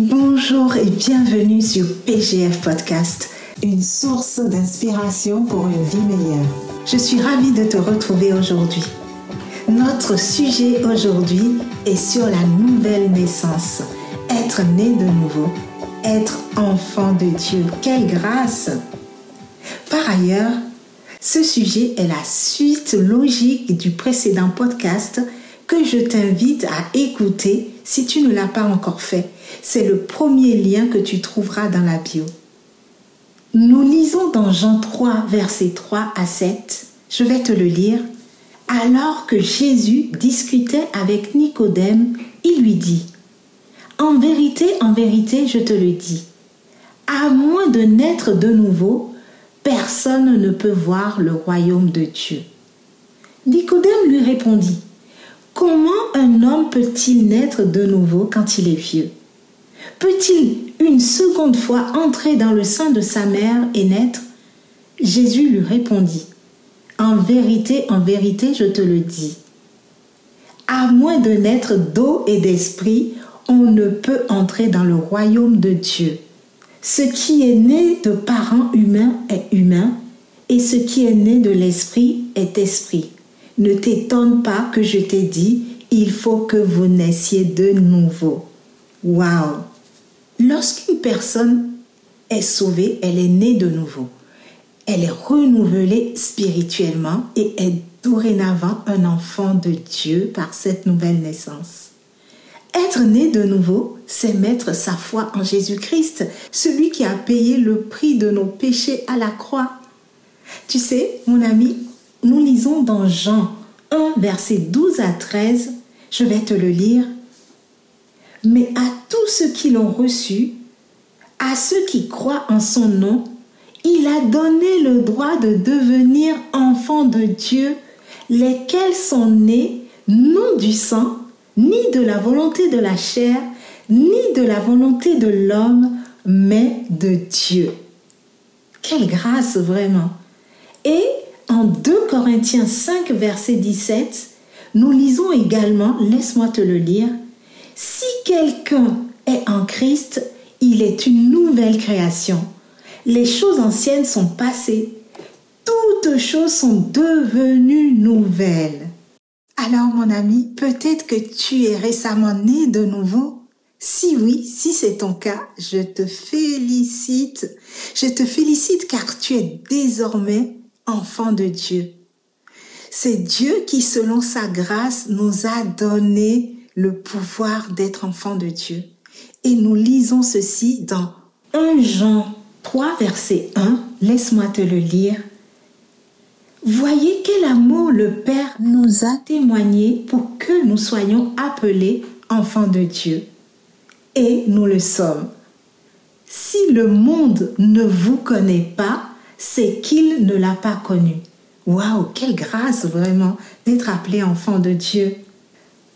Bonjour et bienvenue sur PGF Podcast, une source d'inspiration pour une vie meilleure. Je suis ravie de te retrouver aujourd'hui. Notre sujet aujourd'hui est sur la nouvelle naissance, être né de nouveau, être enfant de Dieu. Quelle grâce Par ailleurs, ce sujet est la suite logique du précédent podcast que je t'invite à écouter si tu ne l'as pas encore fait. C'est le premier lien que tu trouveras dans la bio. Nous lisons dans Jean 3, versets 3 à 7. Je vais te le lire. Alors que Jésus discutait avec Nicodème, il lui dit, En vérité, en vérité, je te le dis, à moins de naître de nouveau, personne ne peut voir le royaume de Dieu. Nicodème lui répondit, Comment un homme peut-il naître de nouveau quand il est vieux? Peut-il une seconde fois entrer dans le sein de sa mère et naître? Jésus lui répondit, En vérité, en vérité, je te le dis. À moins de naître d'eau et d'esprit, on ne peut entrer dans le royaume de Dieu. Ce qui est né de parents humains est humain, et ce qui est né de l'esprit est esprit. Ne t'étonne pas que je t'ai dit, il faut que vous naissiez de nouveau. Waouh Lorsqu'une personne est sauvée, elle est née de nouveau. Elle est renouvelée spirituellement et est dorénavant un enfant de Dieu par cette nouvelle naissance. Être né de nouveau, c'est mettre sa foi en Jésus-Christ, celui qui a payé le prix de nos péchés à la croix. Tu sais, mon ami, nous lisons dans Jean 1, verset 12 à 13, je vais te le lire. Mais à tous ceux qui l'ont reçu, à ceux qui croient en son nom, il a donné le droit de devenir enfants de Dieu, lesquels sont nés non du sang, ni de la volonté de la chair, ni de la volonté de l'homme, mais de Dieu. Quelle grâce vraiment. Et en 2 Corinthiens 5, verset 17, nous lisons également, laisse-moi te le lire, Si quelqu'un est en Christ, il est une nouvelle création. Les choses anciennes sont passées. Toutes choses sont devenues nouvelles. Alors mon ami, peut-être que tu es récemment né de nouveau. Si oui, si c'est ton cas, je te félicite. Je te félicite car tu es désormais enfant de Dieu. C'est Dieu qui, selon sa grâce, nous a donné le pouvoir d'être enfant de Dieu. Et nous lisons ceci dans 1 Jean 3, verset 1. Laisse-moi te le lire. Voyez quel amour le Père nous a témoigné pour que nous soyons appelés enfants de Dieu. Et nous le sommes. Si le monde ne vous connaît pas, c'est qu'il ne l'a pas connu. Waouh, quelle grâce vraiment d'être appelé enfant de Dieu.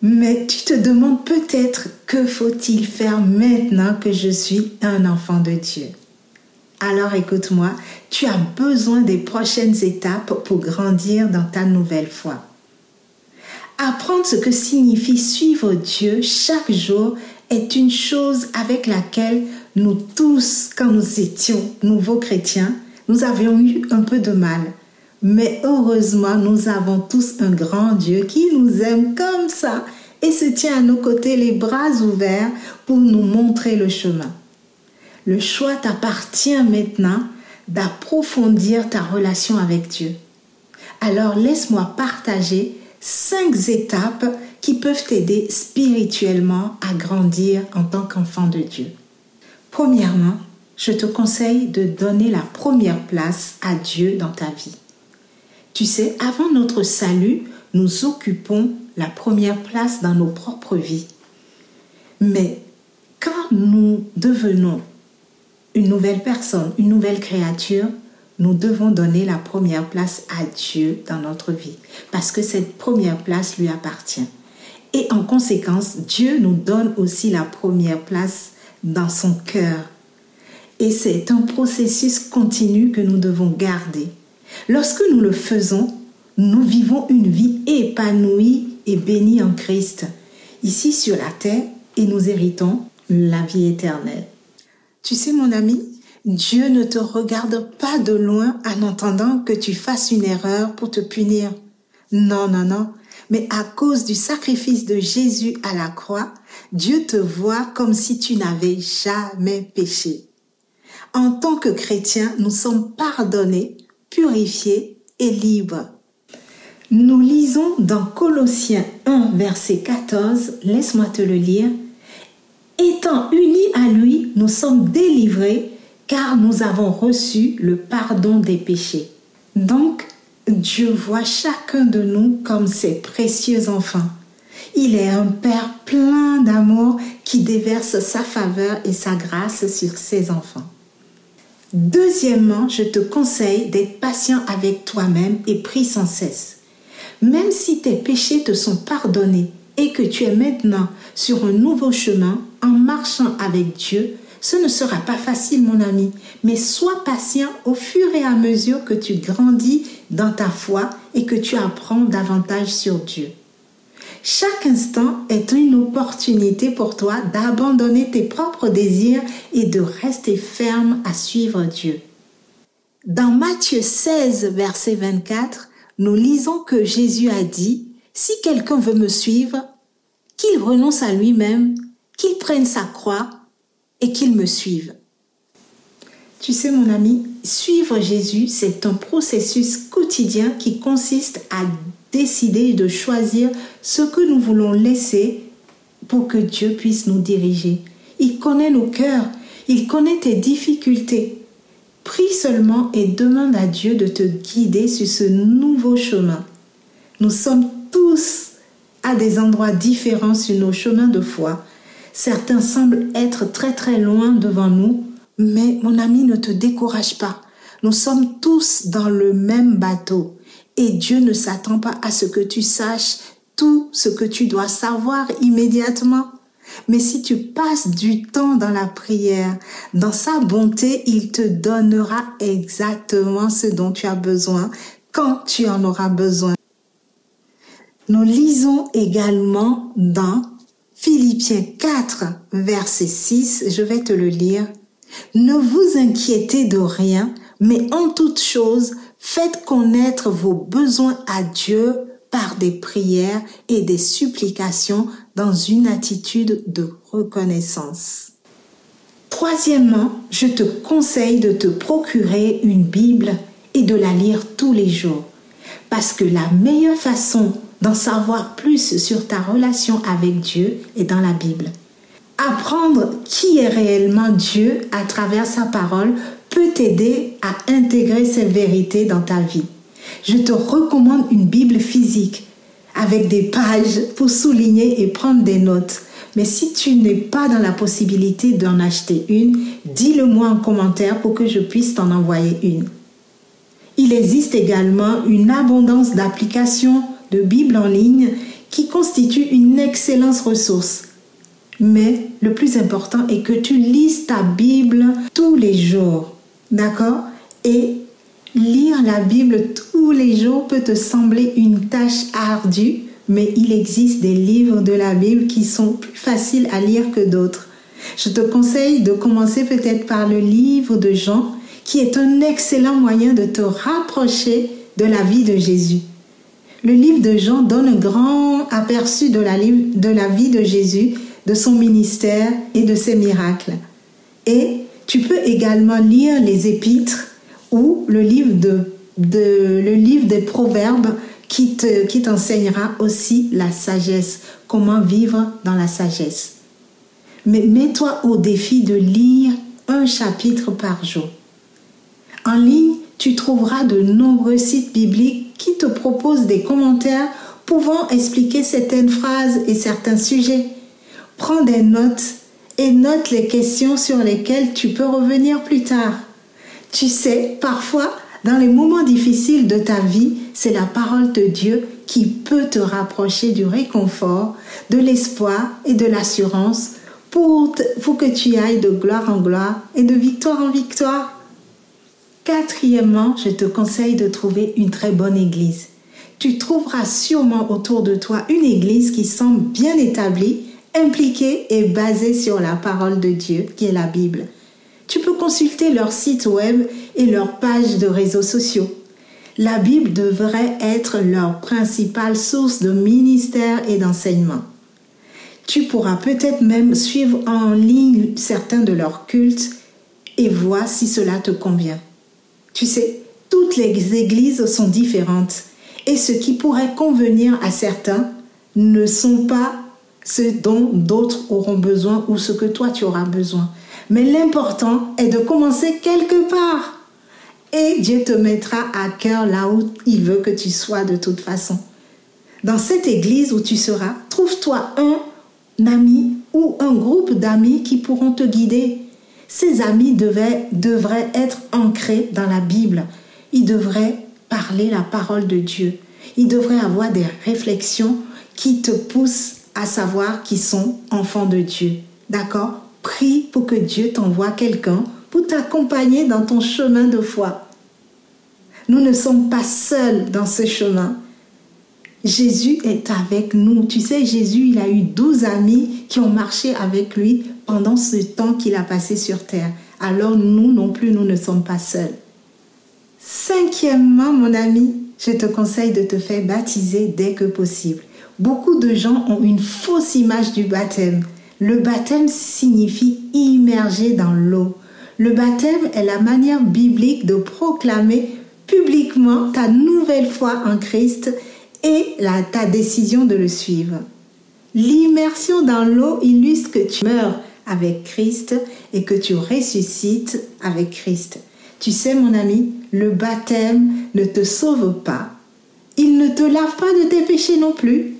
Mais tu te demandes peut-être que faut-il faire maintenant que je suis un enfant de Dieu. Alors écoute-moi, tu as besoin des prochaines étapes pour grandir dans ta nouvelle foi. Apprendre ce que signifie suivre Dieu chaque jour est une chose avec laquelle nous tous, quand nous étions nouveaux chrétiens, nous avions eu un peu de mal. Mais heureusement, nous avons tous un grand Dieu qui nous aime comme ça et se tient à nos côtés les bras ouverts pour nous montrer le chemin. Le choix t'appartient maintenant d'approfondir ta relation avec Dieu. Alors laisse-moi partager cinq étapes qui peuvent t'aider spirituellement à grandir en tant qu'enfant de Dieu. Premièrement, je te conseille de donner la première place à Dieu dans ta vie. Tu sais, avant notre salut, nous occupons la première place dans nos propres vies. Mais quand nous devenons une nouvelle personne, une nouvelle créature, nous devons donner la première place à Dieu dans notre vie, parce que cette première place lui appartient. Et en conséquence, Dieu nous donne aussi la première place dans son cœur, et c'est un processus continu que nous devons garder. Lorsque nous le faisons, nous vivons une vie épanouie et bénie en Christ, ici sur la terre, et nous héritons la vie éternelle. Tu sais mon ami, Dieu ne te regarde pas de loin en entendant que tu fasses une erreur pour te punir. Non, non, non. Mais à cause du sacrifice de Jésus à la croix, Dieu te voit comme si tu n'avais jamais péché. En tant que chrétiens, nous sommes pardonnés, purifiés et libres. Nous lisons dans Colossiens 1, verset 14, laisse-moi te le lire. Étant unis à lui, nous sommes délivrés car nous avons reçu le pardon des péchés. Donc, Dieu voit chacun de nous comme ses précieux enfants. Il est un Père plein d'amour qui déverse sa faveur et sa grâce sur ses enfants. Deuxièmement, je te conseille d'être patient avec toi-même et prie sans cesse. Même si tes péchés te sont pardonnés et que tu es maintenant sur un nouveau chemin en marchant avec Dieu, ce ne sera pas facile, mon ami, mais sois patient au fur et à mesure que tu grandis dans ta foi et que tu apprends davantage sur Dieu. Chaque instant est une opportunité pour toi d'abandonner tes propres désirs et de rester ferme à suivre Dieu. Dans Matthieu 16, verset 24, nous lisons que Jésus a dit, Si quelqu'un veut me suivre, qu'il renonce à lui-même, qu'il prenne sa croix et qu'il me suive. Tu sais mon ami, suivre Jésus, c'est un processus quotidien qui consiste à décider de choisir ce que nous voulons laisser pour que Dieu puisse nous diriger. Il connaît nos cœurs, il connaît tes difficultés. Prie seulement et demande à Dieu de te guider sur ce nouveau chemin. Nous sommes tous à des endroits différents sur nos chemins de foi. Certains semblent être très très loin devant nous, mais mon ami, ne te décourage pas. Nous sommes tous dans le même bateau et Dieu ne s'attend pas à ce que tu saches tout ce que tu dois savoir immédiatement. Mais si tu passes du temps dans la prière, dans sa bonté, il te donnera exactement ce dont tu as besoin quand tu en auras besoin. Nous lisons également dans Philippiens 4, verset 6, je vais te le lire. Ne vous inquiétez de rien, mais en toute chose, faites connaître vos besoins à Dieu par des prières et des supplications dans une attitude de reconnaissance. Troisièmement, je te conseille de te procurer une Bible et de la lire tous les jours. Parce que la meilleure façon d'en savoir plus sur ta relation avec Dieu est dans la Bible. Apprendre qui est réellement Dieu à travers sa parole peut t'aider à intégrer ces vérités dans ta vie. Je te recommande une Bible physique avec des pages pour souligner et prendre des notes. Mais si tu n'es pas dans la possibilité d'en acheter une, dis-le moi en commentaire pour que je puisse t'en envoyer une. Il existe également une abondance d'applications de Bible en ligne qui constituent une excellente ressource. Mais le plus important est que tu lises ta Bible tous les jours. D'accord? Et lire la Bible tous les jours peut te sembler une tâche ardue, mais il existe des livres de la Bible qui sont plus faciles à lire que d'autres. Je te conseille de commencer peut-être par le livre de Jean, qui est un excellent moyen de te rapprocher de la vie de Jésus. Le livre de Jean donne un grand aperçu de la, vie de Jésus, de son ministère et de ses miracles. Et tu peux également lire les épîtres ou le livre, de, le livre des proverbes qui t'enseignera qui aussi la sagesse, comment vivre dans la sagesse. Mais mets-toi au défi de lire un chapitre par jour. En ligne, tu trouveras de nombreux sites bibliques qui te proposent des commentaires pouvant expliquer certaines phrases et certains sujets. Prends des notes et note les questions sur lesquelles tu peux revenir plus tard. Tu sais, parfois, dans les moments difficiles de ta vie, c'est la parole de Dieu qui peut te rapprocher du réconfort, de l'espoir et de l'assurance pour, que tu ailles de gloire en gloire et de victoire en victoire. Quatrièmement, je te conseille de trouver une très bonne église. Tu trouveras sûrement autour de toi une église qui semble bien établie impliquée et basée sur la parole de Dieu, qui est la Bible. Tu peux consulter leur site web et leur page de réseaux sociaux. La Bible devrait être leur principale source de ministère et d'enseignement. Tu pourras peut-être même suivre en ligne certains de leurs cultes et voir si cela te convient. Tu sais, toutes les églises sont différentes et ce qui pourrait convenir à certains ne sont pas ce dont d'autres auront besoin ou ce que toi tu auras besoin. Mais l'important est de commencer quelque part. Et Dieu te mettra à cœur là où il veut que tu sois de toute façon. Dans cette église où tu seras, trouve-toi un ami ou un groupe d'amis qui pourront te guider. Ces amis devaient, devraient être ancrés dans la Bible. Ils devraient parler la parole de Dieu. Ils devraient avoir des réflexions qui te poussent à savoir qu'ils sont enfants de Dieu. D'accord? Prie pour que Dieu t'envoie quelqu'un pour t'accompagner dans ton chemin de foi. Nous ne sommes pas seuls dans ce chemin. Jésus est avec nous. Tu sais, Jésus, il a eu douze amis qui ont marché avec lui pendant ce temps qu'il a passé sur terre. Alors nous non plus, nous ne sommes pas seuls. Cinquièmement, mon ami, je te conseille de te faire baptiser dès que possible. Beaucoup de gens ont une fausse image du baptême. Le baptême signifie immerger dans l'eau. Le baptême est la manière biblique de proclamer publiquement ta nouvelle foi en Christ et la, ta décision de le suivre. L'immersion dans l'eau illustre que tu meurs avec Christ et que tu ressuscites avec Christ. Tu sais, mon ami, le baptême ne te sauve pas. Il ne te lave pas de tes péchés non plus.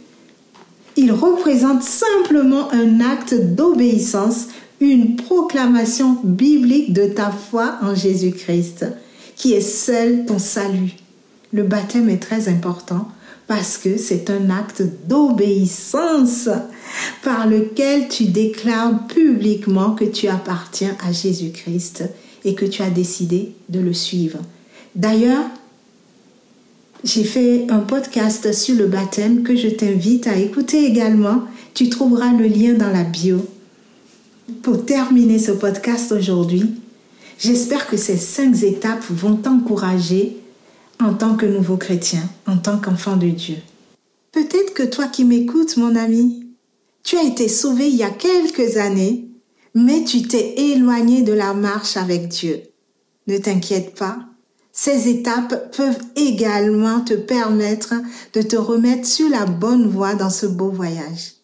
Il représente simplement un acte d'obéissance, une proclamation biblique de ta foi en Jésus-Christ, qui est seul ton salut. Le baptême est très important parce que c'est un acte d'obéissance par lequel tu déclares publiquement que tu appartiens à Jésus-Christ et que tu as décidé de le suivre. D'ailleurs, j'ai fait un podcast sur le baptême que je t'invite à écouter également. Tu trouveras le lien dans la bio. Pour terminer ce podcast aujourd'hui, j'espère que ces cinq étapes vont t'encourager en tant que nouveau chrétien, en tant qu'enfant de Dieu. Peut-être que toi qui m'écoutes, mon ami, tu as été sauvé il y a quelques années, mais tu t'es éloigné de la marche avec Dieu. Ne t'inquiète pas, ces étapes peuvent également te permettre de te remettre sur la bonne voie dans ce beau voyage.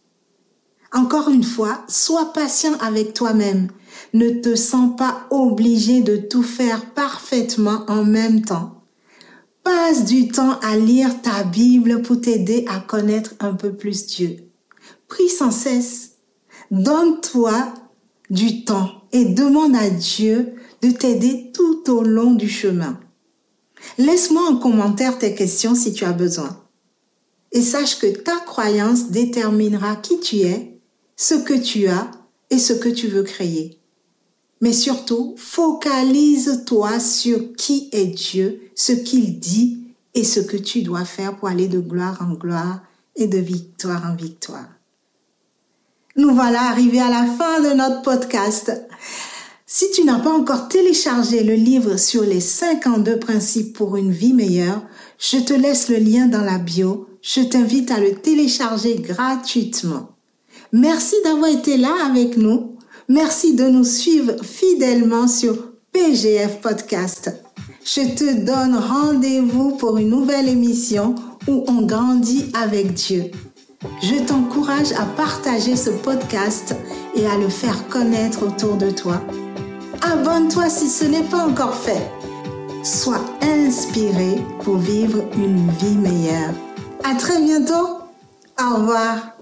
Encore une fois, sois patient avec toi-même. Ne te sens pas obligé de tout faire parfaitement en même temps. Passe du temps à lire ta Bible pour t'aider à connaître un peu plus Dieu. Prie sans cesse. Donne-toi du temps et demande à Dieu de t'aider tout au long du chemin. Laisse-moi en commentaire tes questions si tu as besoin. Et sache que ta croyance déterminera qui tu es, ce que tu as et ce que tu veux créer. Mais surtout, focalise-toi sur qui est Dieu, ce qu'il dit et ce que tu dois faire pour aller de gloire en gloire et de victoire en victoire. Nous voilà arrivés à la fin de notre podcast. Si tu n'as pas encore téléchargé le livre sur les 52 principes pour une vie meilleure, je te laisse le lien dans la bio. Je t'invite à le télécharger gratuitement. Merci d'avoir été là avec nous. Merci de nous suivre fidèlement sur PGF Podcast. Je te donne rendez-vous pour une nouvelle émission où on grandit avec Dieu. Je t'encourage à partager ce podcast et à le faire connaître autour de toi. Abonne-toi si ce n'est pas encore fait. Sois inspiré pour vivre une vie meilleure. À très bientôt. Au revoir.